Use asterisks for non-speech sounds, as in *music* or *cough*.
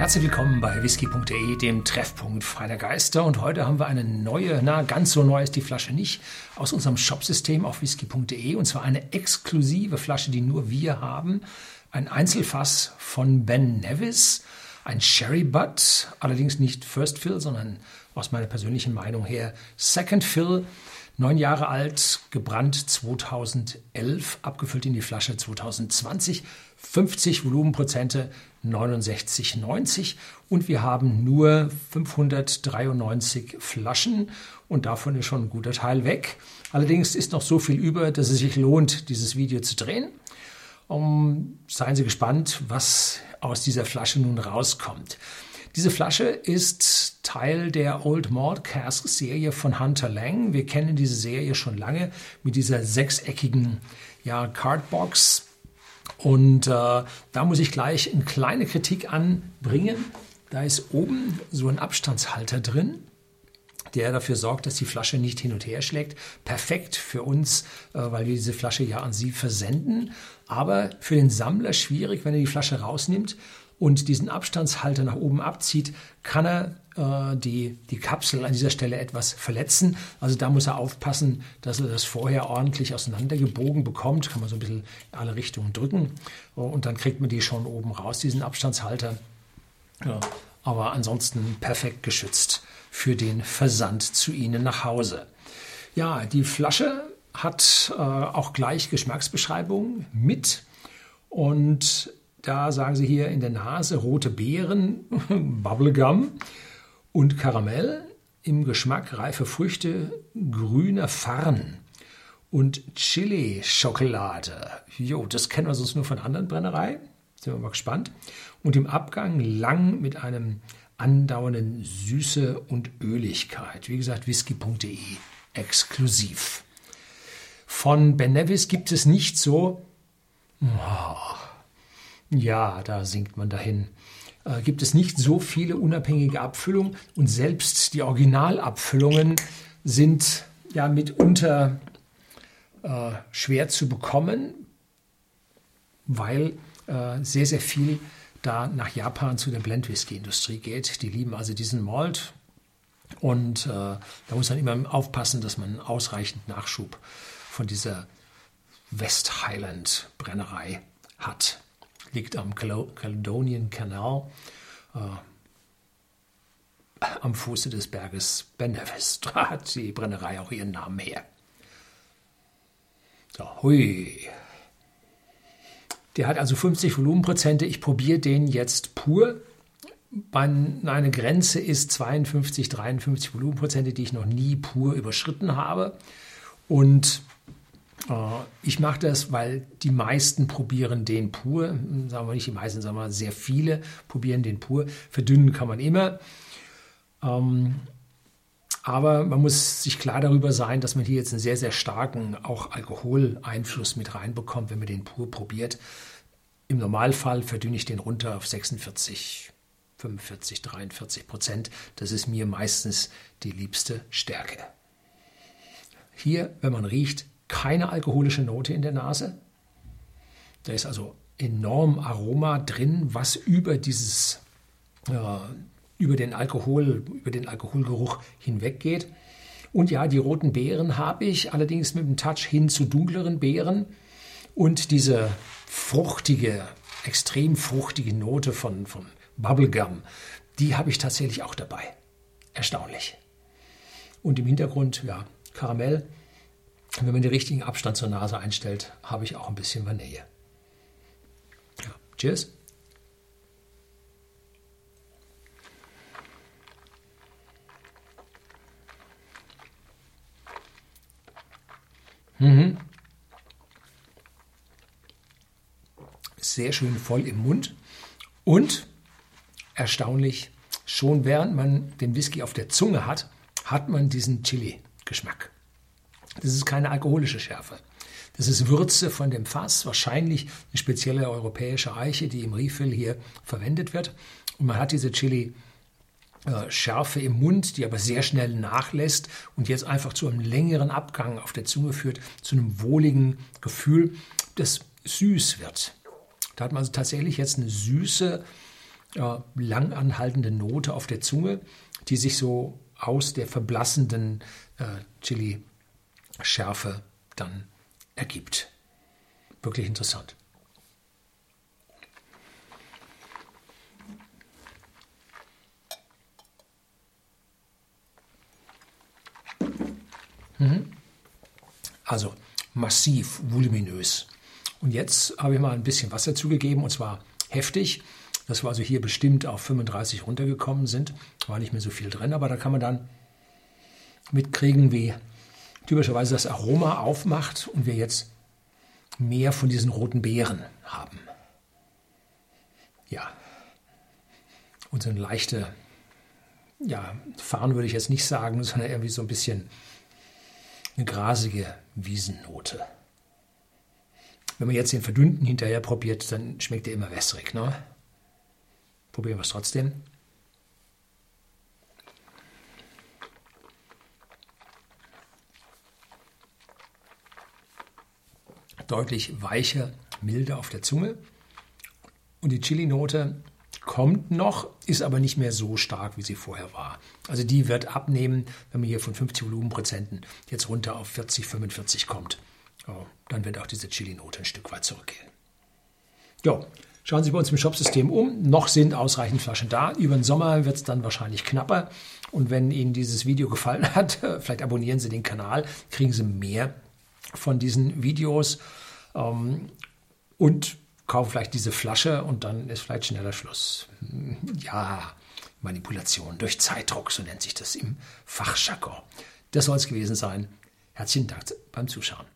Herzlich willkommen bei whisky.de, dem Treffpunkt Freiner Geister. Und heute haben wir eine neue, na, ganz so neu ist die Flasche nicht, aus unserem Shopsystem auf whisky.de. Und zwar eine exklusive Flasche, die nur wir haben. Ein Einzelfass von Ben Nevis, ein Sherry Butt, allerdings nicht First Fill, sondern aus meiner persönlichen Meinung her Second Fill. Neun Jahre alt, gebrannt 2011, abgefüllt in die Flasche 2020, 50 Volumenprozente 69,90 und wir haben nur 593 Flaschen und davon ist schon ein guter Teil weg. Allerdings ist noch so viel über, dass es sich lohnt, dieses Video zu drehen. Um, seien Sie gespannt, was aus dieser Flasche nun rauskommt. Diese Flasche ist Teil der Old Malt Cask Serie von Hunter Lang. Wir kennen diese Serie schon lange mit dieser sechseckigen ja, Cardbox. Und äh, da muss ich gleich eine kleine Kritik anbringen. Da ist oben so ein Abstandshalter drin der dafür sorgt, dass die Flasche nicht hin und her schlägt. Perfekt für uns, äh, weil wir diese Flasche ja an Sie versenden. Aber für den Sammler schwierig, wenn er die Flasche rausnimmt und diesen Abstandshalter nach oben abzieht, kann er äh, die, die Kapsel an dieser Stelle etwas verletzen. Also da muss er aufpassen, dass er das vorher ordentlich auseinandergebogen bekommt. Kann man so ein bisschen in alle Richtungen drücken und dann kriegt man die schon oben raus, diesen Abstandshalter. Ja, aber ansonsten perfekt geschützt für den Versand zu Ihnen nach Hause. Ja, die Flasche hat äh, auch gleich Geschmacksbeschreibung mit und da sagen sie hier in der Nase rote Beeren, *laughs* Bubblegum und Karamell. Im Geschmack reife Früchte, grüner Farn und Chili-Schokolade. Jo, das kennen wir sonst nur von anderen Brennereien. Sind wir mal gespannt. Und im Abgang lang mit einem andauernden Süße und Öligkeit. Wie gesagt, whisky.de exklusiv. Von Ben Nevis gibt es nicht so, oh, ja, da sinkt man dahin. Äh, gibt es nicht so viele unabhängige Abfüllungen und selbst die Originalabfüllungen sind ja mitunter äh, schwer zu bekommen, weil äh, sehr, sehr viel da nach Japan zu der Blendwhisky-Industrie geht. Die lieben also diesen Malt und äh, da muss man immer aufpassen, dass man ausreichend Nachschub von dieser West Highland Brennerei hat liegt am Caledonian Canal äh, am Fuße des Berges Ben. Da hat die Brennerei auch ihren Namen her. So, hui. Der hat also 50 Volumenprozente. Ich probiere den jetzt pur. Meine Grenze ist 52, 53 Volumenprozente, die ich noch nie pur überschritten habe. Und ich mache das, weil die meisten probieren den pur. Sagen wir nicht die meisten, sagen wir sehr viele probieren den pur. Verdünnen kann man immer. Ähm, aber man muss sich klar darüber sein, dass man hier jetzt einen sehr, sehr starken auch Alkoholeinfluss mit reinbekommt, wenn man den pur probiert. Im Normalfall verdünne ich den runter auf 46, 45, 43 Prozent. Das ist mir meistens die liebste Stärke. Hier, wenn man riecht, keine alkoholische Note in der Nase. Da ist also enorm Aroma drin, was über dieses äh, über den Alkohol, über den Alkoholgeruch hinweggeht. Und ja, die roten Beeren habe ich, allerdings mit dem Touch hin zu dunkleren Beeren. Und diese fruchtige, extrem fruchtige Note von, von Bubblegum, die habe ich tatsächlich auch dabei. Erstaunlich. Und im Hintergrund, ja, Karamell, wenn man den richtigen Abstand zur Nase einstellt, habe ich auch ein bisschen Vanille. Ja, cheers. Mhm. Sehr schön voll im Mund und erstaunlich, schon während man den Whisky auf der Zunge hat, hat man diesen Chili-Geschmack. Das ist keine alkoholische Schärfe. Das ist Würze von dem Fass, wahrscheinlich eine spezielle europäische Eiche, die im Refill hier verwendet wird. Und man hat diese Chili äh, Schärfe im Mund, die aber sehr schnell nachlässt und jetzt einfach zu einem längeren Abgang auf der Zunge führt, zu einem wohligen Gefühl, das süß wird. Da hat man also tatsächlich jetzt eine süße äh, lang anhaltende Note auf der Zunge, die sich so aus der verblassenden äh, Chili-Schärfe dann ergibt. Wirklich interessant. Mhm. Also massiv voluminös. Und jetzt habe ich mal ein bisschen Wasser zugegeben und zwar heftig, dass wir also hier bestimmt auf 35 runtergekommen sind. War nicht mehr so viel drin, aber da kann man dann mitkriegen, wie typischerweise das Aroma aufmacht und wir jetzt mehr von diesen roten Beeren haben. Ja. Und so eine leichte, ja, Fahren würde ich jetzt nicht sagen, sondern irgendwie so ein bisschen eine grasige Wiesennote. Wenn man jetzt den verdünnten hinterher probiert, dann schmeckt er immer wässrig. Ne? Probieren wir es trotzdem. Deutlich weicher, milder auf der Zunge. Und die Chili-Note kommt noch, ist aber nicht mehr so stark, wie sie vorher war. Also die wird abnehmen, wenn man hier von 50 Volumenprozenten jetzt runter auf 40, 45 kommt. Oh, dann wird auch diese Chili-Note ein Stück weit zurückgehen. Ja, schauen Sie bei uns im Shopsystem um. Noch sind ausreichend Flaschen da. Über den Sommer wird es dann wahrscheinlich knapper. Und wenn Ihnen dieses Video gefallen hat, *laughs* vielleicht abonnieren Sie den Kanal, kriegen Sie mehr von diesen Videos. Ähm, und kaufen vielleicht diese Flasche und dann ist vielleicht schneller Schluss. Ja, Manipulation durch Zeitdruck, so nennt sich das im Fachjargon. Das soll es gewesen sein. Herzlichen Dank beim Zuschauen.